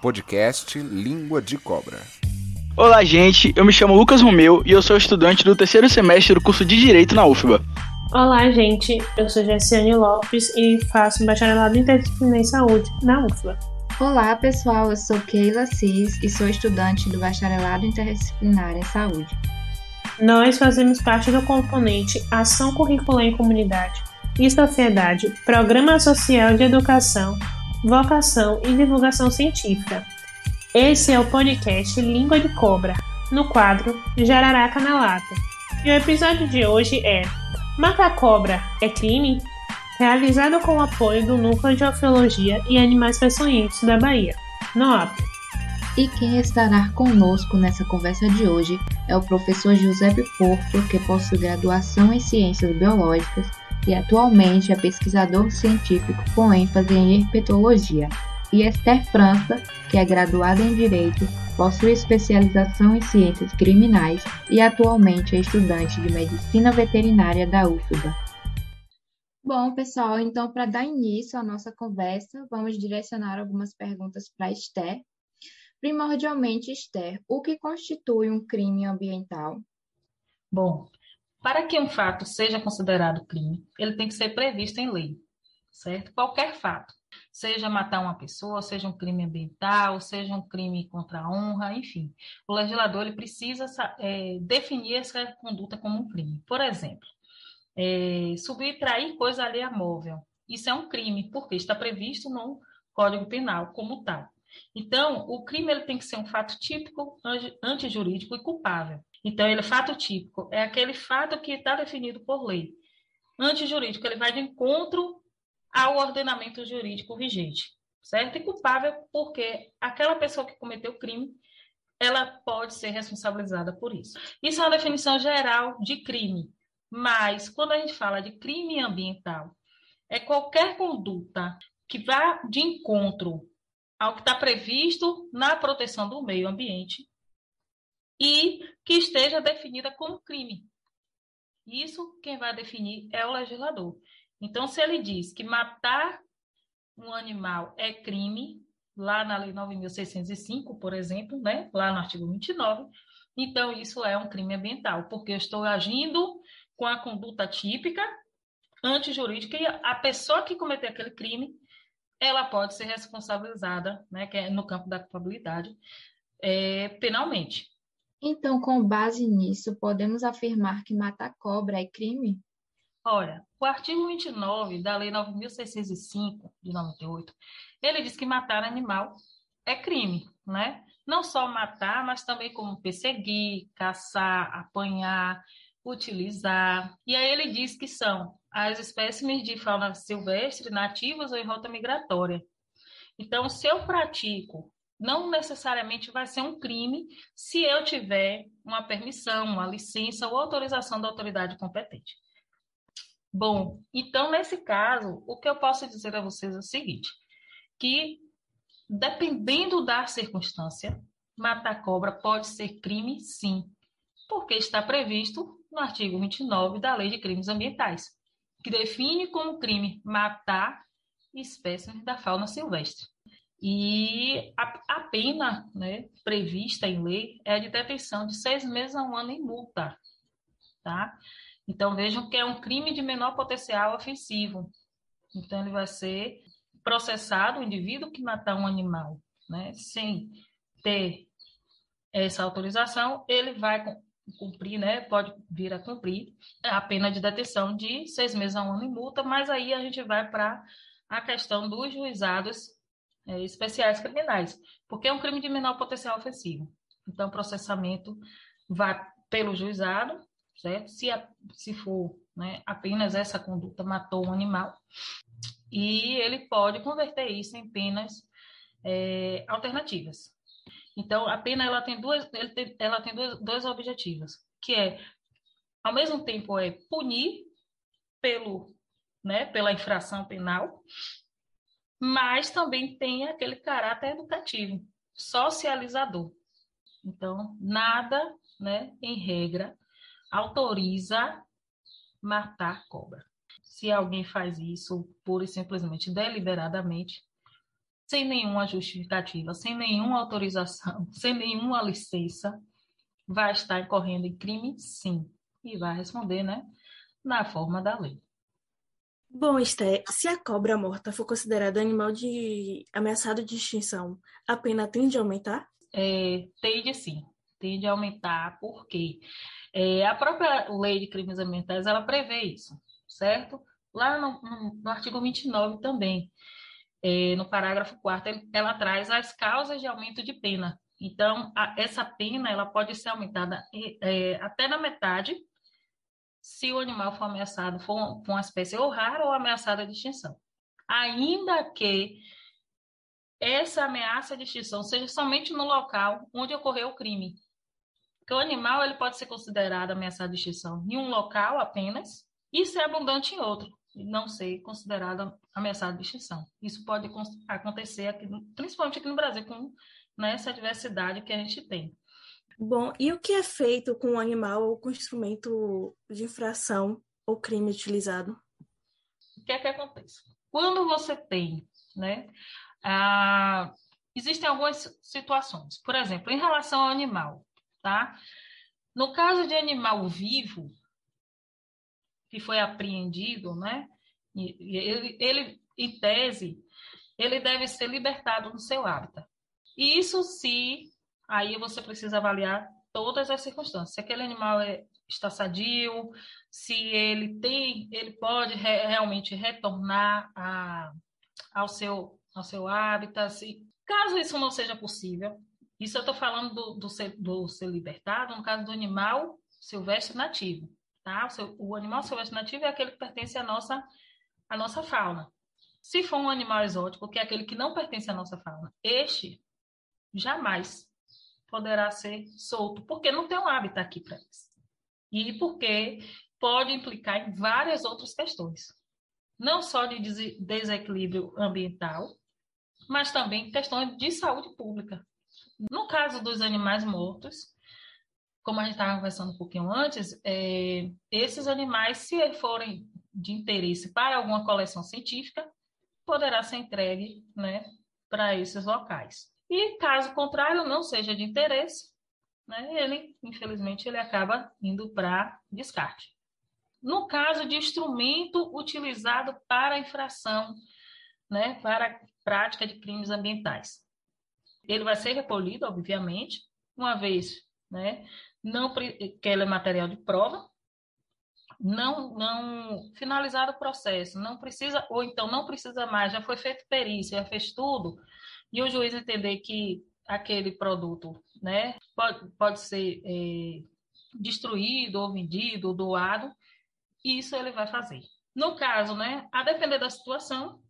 podcast Língua de Cobra. Olá, gente. Eu me chamo Lucas Romeu e eu sou estudante do terceiro semestre do curso de Direito na UFBA. Olá, gente. Eu sou Jessiane Lopes e faço bacharelado interdisciplinar em saúde na UFBA. Olá, pessoal. Eu sou Keila Cis e sou estudante do bacharelado interdisciplinar em saúde. Nós fazemos parte do componente Ação Curricular em Comunidade e Sociedade, Programa Social de Educação, Vocação e Divulgação Científica. Esse é o podcast Língua de Cobra, no quadro Jararaca na Lata. E o episódio de hoje é Matar Cobra é crime? Realizado com o apoio do Núcleo de Ofiologia e Animais Peçonhentos da Bahia, NOAP. E quem estará conosco nessa conversa de hoje é o professor Giuseppe Porto, que possui graduação em Ciências Biológicas e atualmente é pesquisador científico com ênfase em herpetologia. E Esther França, que é graduada em Direito, possui especialização em Ciências Criminais e atualmente é estudante de Medicina Veterinária da UFBA. Bom, pessoal, então para dar início à nossa conversa, vamos direcionar algumas perguntas para Esther, Primordialmente, Esther, o que constitui um crime ambiental? Bom, para que um fato seja considerado crime, ele tem que ser previsto em lei, certo? Qualquer fato, seja matar uma pessoa, seja um crime ambiental, seja um crime contra a honra, enfim, o legislador ele precisa é, definir essa conduta como um crime. Por exemplo, é, subtrair coisa alheia móvel, isso é um crime, porque está previsto no Código Penal como tal. Então, o crime ele tem que ser um fato típico, antijurídico e culpável. Então, ele é fato típico, é aquele fato que está definido por lei. Antijurídico, ele vai de encontro ao ordenamento jurídico vigente, certo? E culpável porque aquela pessoa que cometeu o crime, ela pode ser responsabilizada por isso. Isso é uma definição geral de crime, mas quando a gente fala de crime ambiental, é qualquer conduta que vá de encontro ao que está previsto na proteção do meio ambiente e que esteja definida como crime. Isso quem vai definir é o legislador. Então, se ele diz que matar um animal é crime, lá na Lei 9.605, por exemplo, né? lá no artigo 29, então isso é um crime ambiental, porque eu estou agindo com a conduta típica antijurídica e a pessoa que cometeu aquele crime ela pode ser responsabilizada, né, que é no campo da culpabilidade, é, penalmente. Então, com base nisso, podemos afirmar que matar cobra é crime? Olha, o artigo 29 da Lei 9.605 de 98, ele diz que matar animal é crime, né? Não só matar, mas também como perseguir, caçar, apanhar, utilizar. E aí ele diz que são as espécimes de fauna silvestre nativas ou em rota migratória. Então, se eu pratico, não necessariamente vai ser um crime se eu tiver uma permissão, uma licença ou autorização da autoridade competente. Bom, então nesse caso, o que eu posso dizer a vocês é o seguinte, que dependendo da circunstância, matar cobra pode ser crime sim, porque está previsto no artigo 29 da Lei de Crimes Ambientais que define como crime matar espécies da fauna silvestre. E a, a pena né, prevista em lei é de detenção de seis meses a um ano em multa. Tá? Então, vejam que é um crime de menor potencial ofensivo. Então, ele vai ser processado, o indivíduo que matar um animal né, sem ter essa autorização, ele vai cumprir, né, pode vir a cumprir a pena de detenção de seis meses a um ano em multa, mas aí a gente vai para a questão dos juizados é, especiais criminais, porque é um crime de menor potencial ofensivo. Então, o processamento vai pelo juizado, certo? Se, a, se for né, apenas essa conduta matou um animal, e ele pode converter isso em penas é, alternativas, então, a pena ela tem duas, ela tem dois, dois objetivos, que é, ao mesmo tempo, é punir pelo, né, pela infração penal, mas também tem aquele caráter educativo, socializador. Então, nada, né, em regra, autoriza matar cobra. Se alguém faz isso pura e simplesmente deliberadamente, sem nenhuma justificativa, sem nenhuma autorização, sem nenhuma licença, vai estar incorrendo em crime, sim, e vai responder, né, na forma da lei. Bom, Esté, se a cobra morta for considerada animal de ameaçado de extinção, a pena tende a aumentar? É, tende sim, tende a aumentar, porque é, a própria lei de crimes ambientais, ela prevê isso, certo? Lá no, no, no artigo 29 também, é, no parágrafo 4 ela traz as causas de aumento de pena. Então, a, essa pena, ela pode ser aumentada é, até na metade, se o animal for ameaçado, for, uma espécie ou rara ou ameaçada de extinção. Ainda que essa ameaça de extinção seja somente no local onde ocorreu o crime. Porque o animal ele pode ser considerado ameaçado de extinção em um local apenas e ser abundante em outro, e não ser considerado ameaçado de extinção. Isso pode acontecer aqui, principalmente aqui no Brasil, com né, essa diversidade que a gente tem. Bom, e o que é feito com o animal ou com o instrumento de infração ou crime utilizado? O que é que acontece? Quando você tem, né, ah, existem algumas situações. Por exemplo, em relação ao animal, tá? No caso de animal vivo que foi apreendido, né, ele, ele em tese, ele deve ser libertado no seu hábitat. Isso se aí você precisa avaliar todas as circunstâncias. Se aquele animal é, está sadio, se ele tem, ele pode re, realmente retornar a, ao, seu, ao seu hábitat. Se, caso isso não seja possível, isso eu estou falando do, do, ser, do ser libertado, no caso do animal silvestre nativo. Tá? O, seu, o animal silvestre nativo é aquele que pertence à nossa, à nossa fauna. Se for um animal exótico, que é aquele que não pertence à nossa fauna, este jamais poderá ser solto, porque não tem um hábitat aqui para eles. E porque pode implicar em várias outras questões. Não só de desequilíbrio ambiental, mas também questões de saúde pública. No caso dos animais mortos, como a gente estava conversando um pouquinho antes, é, esses animais, se forem de interesse para alguma coleção científica, poderá ser entregue né, para esses locais. E caso contrário, não seja de interesse, né, ele, infelizmente, ele acaba indo para descarte. No caso de instrumento utilizado para infração, né, para prática de crimes ambientais, ele vai ser recolhido, obviamente, uma vez, né, não que ele é material de prova, não, não finalizado o processo, não precisa, ou então não precisa mais, já foi feito perícia, já fez tudo, e o juiz entender que aquele produto né, pode, pode ser é, destruído ou vendido ou doado, isso ele vai fazer. No caso, né, a depender da situação,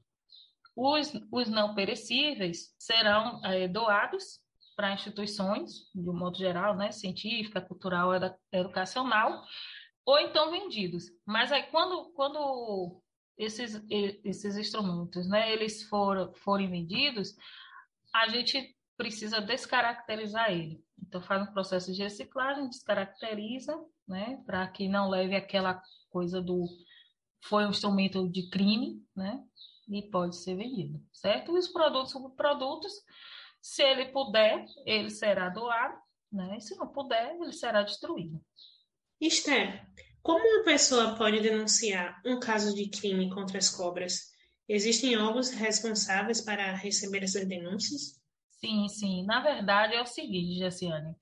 os, os não perecíveis serão é, doados para instituições, de um modo geral, né, científica, cultural, educacional, ou então vendidos. Mas aí, quando, quando esses, esses instrumentos, né, eles for, forem vendidos, a gente precisa descaracterizar ele. Então, faz um processo de reciclagem, descaracteriza, né, para que não leve aquela coisa do foi um instrumento de crime, né, e pode ser vendido, certo? E os produtos, subprodutos, se ele puder, ele será doado, né, e se não puder, ele será destruído. Esther, como uma pessoa pode denunciar um caso de crime contra as cobras? Existem órgãos responsáveis para receber essas denúncias? Sim, sim. Na verdade, é o seguinte, Jessiane.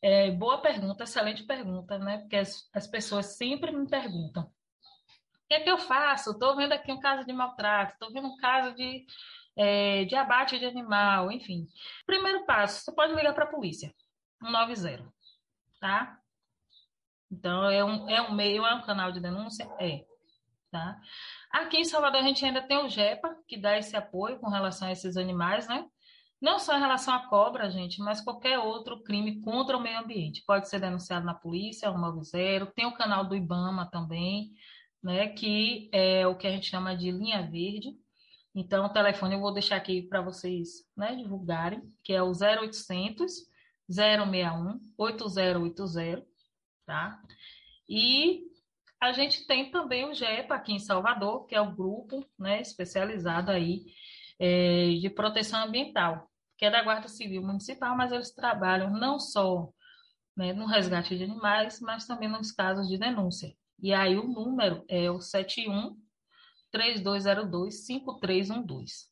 É, boa pergunta, excelente pergunta, né? Porque as, as pessoas sempre me perguntam: o que é que eu faço? Estou vendo aqui um caso de maltrato, estou vendo um caso de, é, de abate de animal, enfim. Primeiro passo: você pode ligar para a polícia, 190, tá? Então, é um, é um meio, é um canal de denúncia? É. Tá? Aqui em Salvador a gente ainda tem o GEPA, que dá esse apoio com relação a esses animais, né? Não só em relação à cobra, gente, mas qualquer outro crime contra o meio ambiente. Pode ser denunciado na polícia, 190, tem o canal do IBAMA também, né? Que é o que a gente chama de linha verde. Então, o telefone eu vou deixar aqui para vocês né, divulgarem, que é o 0800 061 8080, tá? E a gente tem também o GEPA aqui em Salvador, que é o grupo né, especializado aí é, de proteção ambiental, que é da Guarda Civil Municipal, mas eles trabalham não só né, no resgate de animais, mas também nos casos de denúncia. E aí o número é o 71 3202 5312,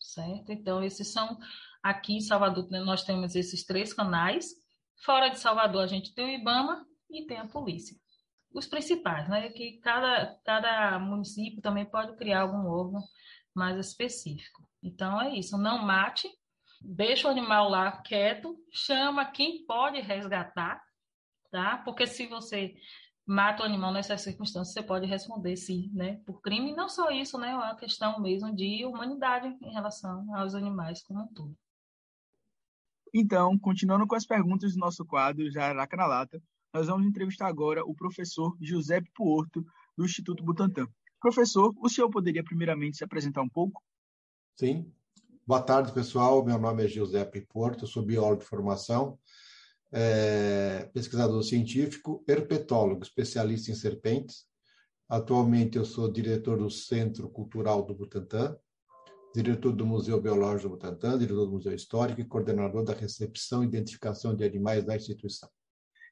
certo? Então, esses são aqui em Salvador, nós temos esses três canais. Fora de Salvador, a gente tem o IBAMA e tem a polícia. Os principais, né? Que cada, cada município também pode criar algum órgão mais específico. Então, é isso. Não mate, deixa o animal lá quieto, chama quem pode resgatar, tá? Porque se você mata o animal nessas circunstâncias, você pode responder sim, né? Por crime, e não só isso, né? É uma questão mesmo de humanidade em relação aos animais como um todo. Então, continuando com as perguntas do nosso quadro Jararaca na Lata, nós vamos entrevistar agora o professor José Porto, do Instituto Butantan. Professor, o senhor poderia primeiramente se apresentar um pouco? Sim. Boa tarde, pessoal. Meu nome é Giuseppe Porto, sou biólogo de formação, é, pesquisador científico, herpetólogo, especialista em serpentes. Atualmente eu sou diretor do Centro Cultural do Butantã, diretor do Museu Biológico do Butantã, diretor do Museu Histórico e coordenador da recepção e identificação de animais da instituição.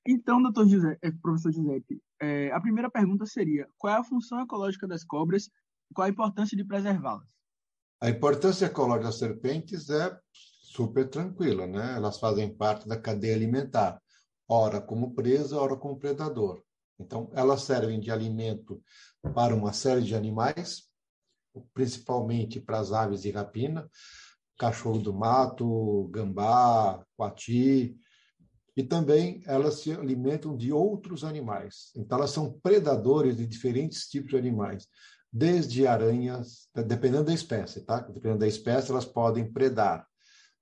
Então, doutor José, é, professor Giuseppe, é, a primeira pergunta seria: qual é a função ecológica das cobras e qual a importância de preservá-las? A importância ecológica das serpentes é super tranquila, né? Elas fazem parte da cadeia alimentar, ora como presa, ora como predador. Então, elas servem de alimento para uma série de animais, principalmente para as aves de rapina, cachorro do mato, gambá, coati, e também elas se alimentam de outros animais. Então, elas são predadores de diferentes tipos de animais, desde aranhas, dependendo da espécie, tá? Dependendo da espécie, elas podem predar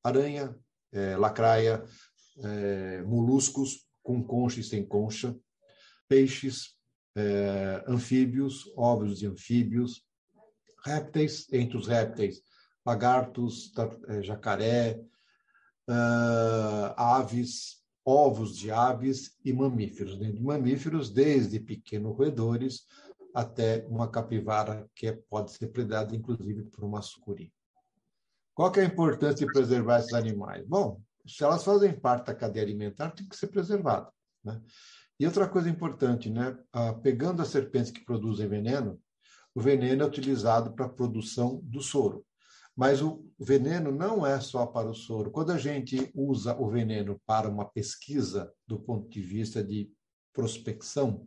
aranha, é, lacraia, é, moluscos com concha e sem concha, peixes, é, anfíbios, ovos de anfíbios, répteis, entre os répteis, lagartos, é, jacaré, uh, aves, ovos de aves e mamíferos. Dentro de mamíferos, desde pequenos roedores até uma capivara que é, pode ser predada, inclusive, por uma sucuri. Qual é a importância de preservar esses animais? Bom, se elas fazem parte da cadeia alimentar, tem que ser preservado. Né? E outra coisa importante, né? Ah, pegando as serpentes que produzem veneno, o veneno é utilizado para a produção do soro. Mas o veneno não é só para o soro. Quando a gente usa o veneno para uma pesquisa do ponto de vista de prospecção,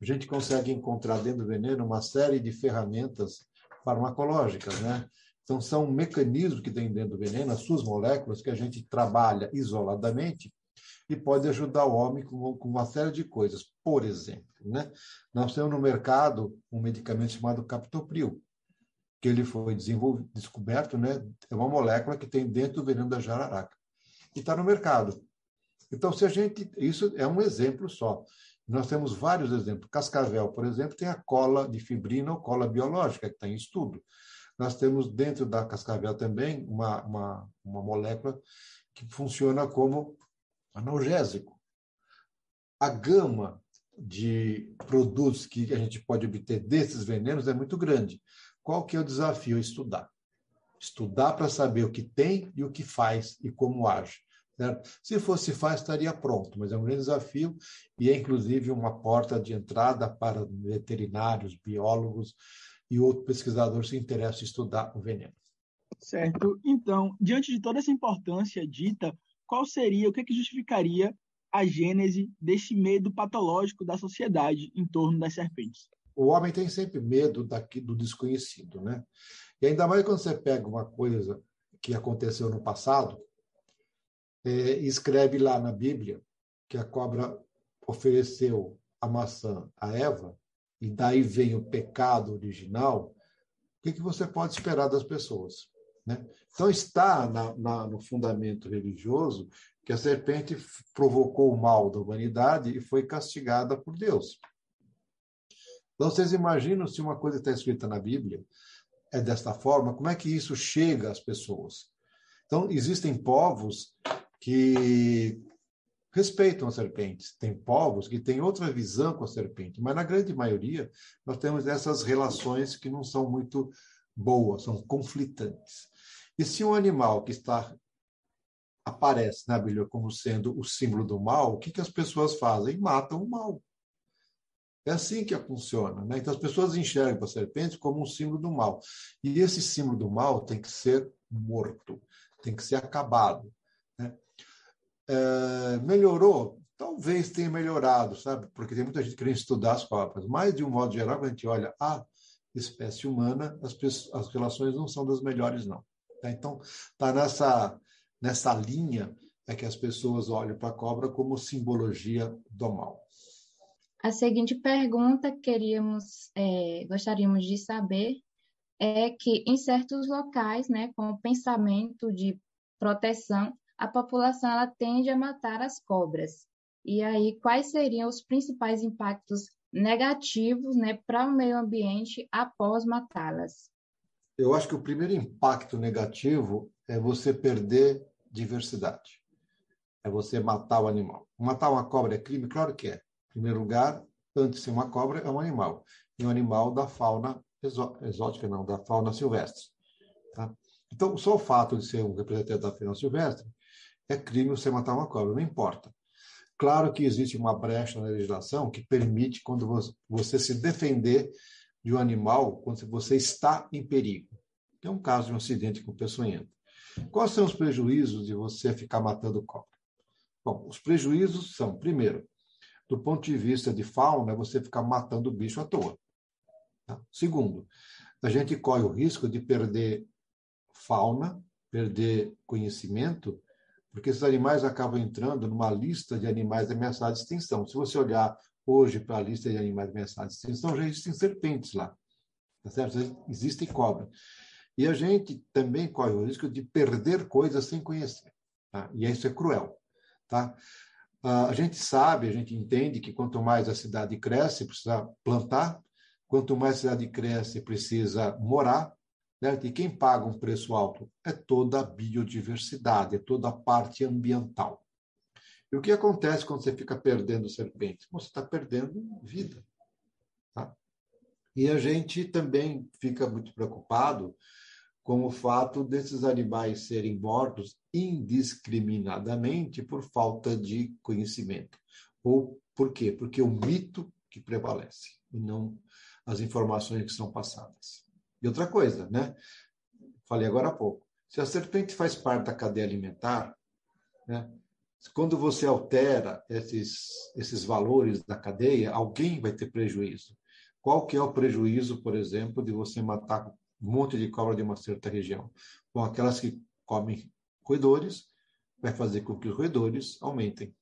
a gente consegue encontrar dentro do veneno uma série de ferramentas farmacológicas, né? Então, são mecanismos que tem dentro do veneno, as suas moléculas, que a gente trabalha isoladamente e pode ajudar o homem com uma série de coisas. Por exemplo, né? nós temos no mercado um medicamento chamado captopril, que ele foi descoberto, né? é uma molécula que tem dentro do veneno da jararaca. E está no mercado. Então, se a gente. Isso é um exemplo só. Nós temos vários exemplos. Cascavel, por exemplo, tem a cola de fibrina ou cola biológica, que está em estudo. Nós temos dentro da cascavel também uma, uma, uma molécula que funciona como analgésico. A gama de produtos que a gente pode obter desses venenos é muito grande. Qual que é o desafio? Estudar. Estudar para saber o que tem e o que faz e como age. Certo? Se fosse fácil, estaria pronto, mas é um grande desafio e é inclusive uma porta de entrada para veterinários, biólogos, e outro pesquisador se interessa em estudar o veneno. Certo. Então, diante de toda essa importância dita, qual seria, o que, é que justificaria a gênese desse medo patológico da sociedade em torno das serpentes? O homem tem sempre medo daqui, do desconhecido, né? E ainda mais quando você pega uma coisa que aconteceu no passado é, e escreve lá na Bíblia que a cobra ofereceu a maçã a Eva, e daí vem o pecado original, o que, que você pode esperar das pessoas? Né? Então, está na, na, no fundamento religioso que a serpente provocou o mal da humanidade e foi castigada por Deus. Então, vocês imaginam se uma coisa está escrita na Bíblia é desta forma, como é que isso chega às pessoas? Então, existem povos que respeitam as serpentes. Tem povos que têm outra visão com a serpente, mas na grande maioria nós temos essas relações que não são muito boas, são conflitantes. E se um animal que está aparece na Bíblia como sendo o símbolo do mal, o que, que as pessoas fazem? Matam o mal. É assim que funciona. Né? Então, as pessoas enxergam a serpente como um símbolo do mal. E esse símbolo do mal tem que ser morto, tem que ser acabado. Né? É, melhorou? Talvez tenha melhorado, sabe? Porque tem muita gente querendo estudar as cobras. Mas, de um modo geral, quando a gente olha a espécie humana, as, pessoas, as relações não são das melhores, não. Tá? Então, está nessa, nessa linha é que as pessoas olham para a cobra como simbologia do mal. A seguinte pergunta queríamos, é, gostaríamos de saber é que em certos locais, né, com o pensamento de proteção, a população ela tende a matar as cobras. E aí, quais seriam os principais impactos negativos né, para o meio ambiente após matá-las? Eu acho que o primeiro impacto negativo é você perder diversidade. É você matar o animal. Matar uma cobra é crime? Claro que é. Primeiro lugar, antes de ser uma cobra, é um animal. E um animal da fauna exótica, não, da fauna silvestre. Tá? Então, só o fato de ser um representante da fauna silvestre é crime você matar uma cobra, não importa. Claro que existe uma brecha na legislação que permite, quando você se defender de um animal, quando você está em perigo. É um caso de um acidente com peçonhenta. Quais são os prejuízos de você ficar matando cobra? Bom, os prejuízos são, primeiro, do ponto de vista de fauna, você ficar matando o bicho à toa. Tá? Segundo, a gente corre o risco de perder fauna, perder conhecimento, porque esses animais acabam entrando numa lista de animais ameaçados de extinção. Se você olhar hoje para a lista de animais ameaçados de extinção, já existem serpentes lá, tá certo? Existem cobras. E a gente também corre o risco de perder coisas sem conhecer. Tá? E isso é cruel. Tá? A gente sabe, a gente entende que quanto mais a cidade cresce, precisa plantar, quanto mais a cidade cresce, precisa morar, né? e quem paga um preço alto é toda a biodiversidade, é toda a parte ambiental. E o que acontece quando você fica perdendo serpentes? Você está perdendo vida. Tá? E a gente também fica muito preocupado com o fato desses animais serem mortos indiscriminadamente por falta de conhecimento. Ou por quê? Porque o mito que prevalece e não as informações que são passadas. E outra coisa, né? Falei agora há pouco. Se a serpente faz parte da cadeia alimentar, né? Quando você altera esses, esses valores da cadeia, alguém vai ter prejuízo. Qual que é o prejuízo, por exemplo, de você matar um monte de cobra de uma certa região. Bom, aquelas que comem roedores, vai fazer com que os roedores aumentem.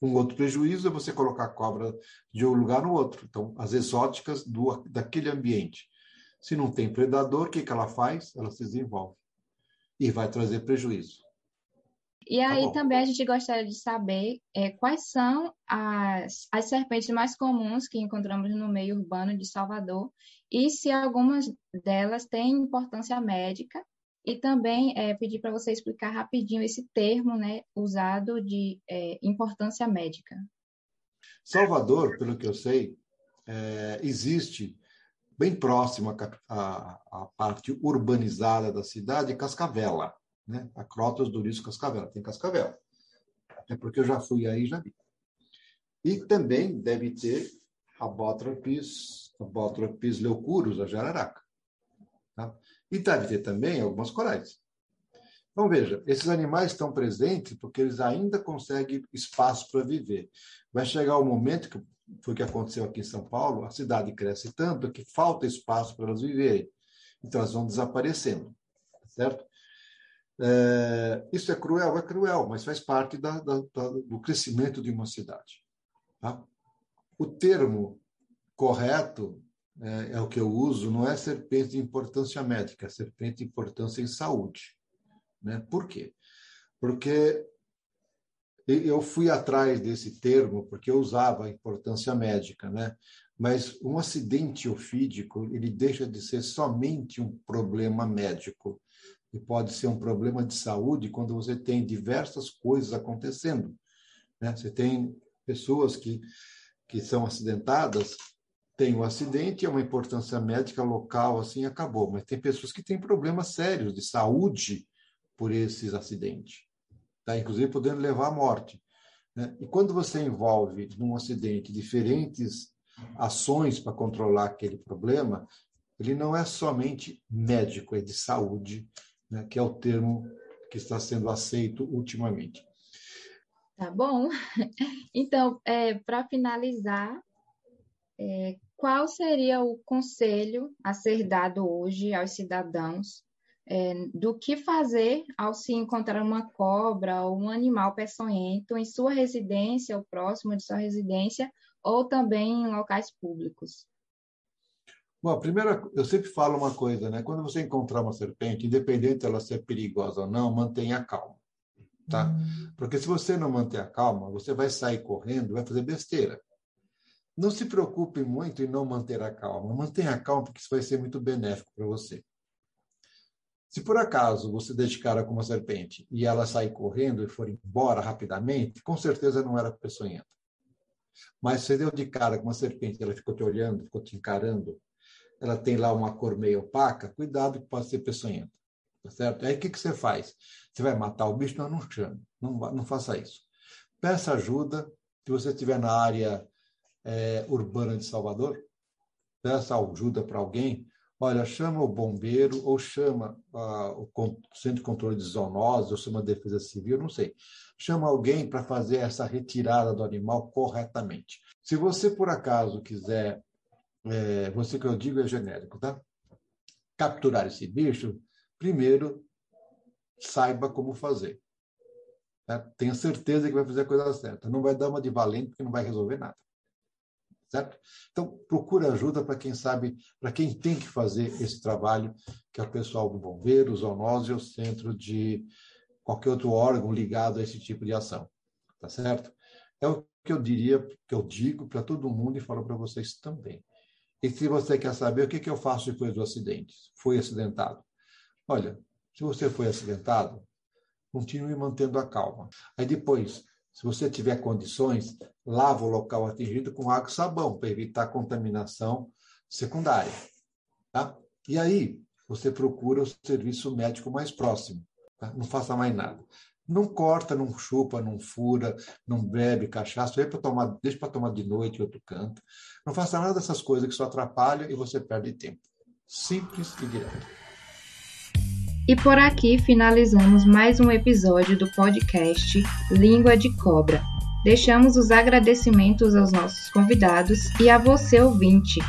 Um outro prejuízo é você colocar cobra de um lugar no outro. Então, as exóticas do, daquele ambiente. Se não tem predador, o que, que ela faz? Ela se desenvolve. E vai trazer prejuízo. E tá aí tá também a gente gostaria de saber é, quais são as, as serpentes mais comuns que encontramos no meio urbano de Salvador e se algumas delas têm importância médica. E também é, pedir para você explicar rapidinho esse termo né, usado de é, importância médica. Salvador, pelo que eu sei, é, existe bem próximo à, à parte urbanizada da cidade, Cascavela né? Do Risco Cascavel, tem Cascavel. É porque eu já fui aí e já vi. E também deve ter a Botropis, a Botropis leucurus, a jararaca. Tá? E deve ter também algumas corais. Então, veja, esses animais estão presentes porque eles ainda conseguem espaço para viver. Vai chegar o momento, que foi o que aconteceu aqui em São Paulo, a cidade cresce tanto que falta espaço para elas viverem. Então, elas vão desaparecendo, certo? É, isso é cruel? É cruel, mas faz parte da, da, da, do crescimento de uma cidade. Tá? O termo correto é, é, o que eu uso, não é serpente de importância médica, é serpente de importância em saúde. Né? Por quê? Porque eu fui atrás desse termo porque eu usava a importância médica, né? Mas um acidente ofídico, ele deixa de ser somente um problema médico e pode ser um problema de saúde quando você tem diversas coisas acontecendo. Né? Você tem pessoas que, que são acidentadas tem um acidente, é uma importância médica local, assim, acabou. Mas tem pessoas que têm problemas sérios de saúde por esses acidentes, tá? inclusive podendo levar à morte. Né? E quando você envolve num acidente diferentes ações para controlar aquele problema, ele não é somente médico, é de saúde, né? que é o termo que está sendo aceito ultimamente. Tá bom. Então, é, para finalizar, é, qual seria o conselho a ser dado hoje aos cidadãos é, do que fazer ao se encontrar uma cobra ou um animal peçonhento em sua residência ou próximo de sua residência ou também em locais públicos? Bom, primeiro, eu sempre falo uma coisa, né? Quando você encontrar uma serpente, independente dela ser perigosa ou não, mantenha calma, tá? Hum. Porque se você não manter a calma, você vai sair correndo, vai fazer besteira. Não se preocupe muito em não manter a calma. Mantenha a calma, porque isso vai ser muito benéfico para você. Se por acaso você der de cara com uma serpente e ela sair correndo e for embora rapidamente, com certeza não era peçonhenta. Mas você deu de cara com uma serpente, ela ficou te olhando, ficou te encarando, ela tem lá uma cor meio opaca, cuidado que pode ser peçonhenta. Tá certo? Aí o que, que você faz? Você vai matar o bicho? Não, não chame. Não, não faça isso. Peça ajuda. Se você estiver na área é, urbana de Salvador, peça ajuda para alguém olha, chama o bombeiro ou chama uh, o Centro de Controle de Zoonose ou chama a Defesa Civil, não sei. Chama alguém para fazer essa retirada do animal corretamente. Se você, por acaso, quiser, é, você que eu digo é genérico, tá? Capturar esse bicho, primeiro saiba como fazer. Tá? Tenha certeza que vai fazer a coisa certa. Não vai dar uma de valente, porque não vai resolver nada certo? Então, procura ajuda para quem sabe, para quem tem que fazer esse trabalho, que é o pessoal do bombeiro, zoonose ou centro de qualquer outro órgão ligado a esse tipo de ação, tá certo? É o que eu diria, que eu digo para todo mundo e falo para vocês também. E se você quer saber o que, que eu faço depois do acidente, fui acidentado. Olha, se você foi acidentado, continue mantendo a calma. Aí depois, se você tiver condições, lava o local atingido com água e sabão para evitar contaminação secundária. Tá? E aí, você procura o serviço médico mais próximo. Tá? Não faça mais nada. Não corta, não chupa, não fura, não bebe cachaça, para tomar, deixa para tomar de noite em outro canto. Não faça nada dessas coisas que só atrapalham e você perde tempo. Simples e direto. E por aqui finalizamos mais um episódio do podcast Língua de Cobra. Deixamos os agradecimentos aos nossos convidados e a você ouvinte.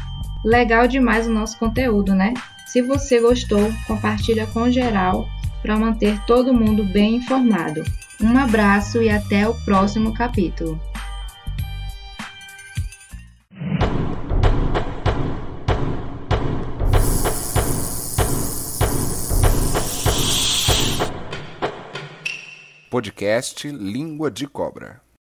Legal demais o nosso conteúdo, né? Se você gostou, compartilha com geral para manter todo mundo bem informado. Um abraço e até o próximo capítulo. Podcast Língua de Cobra.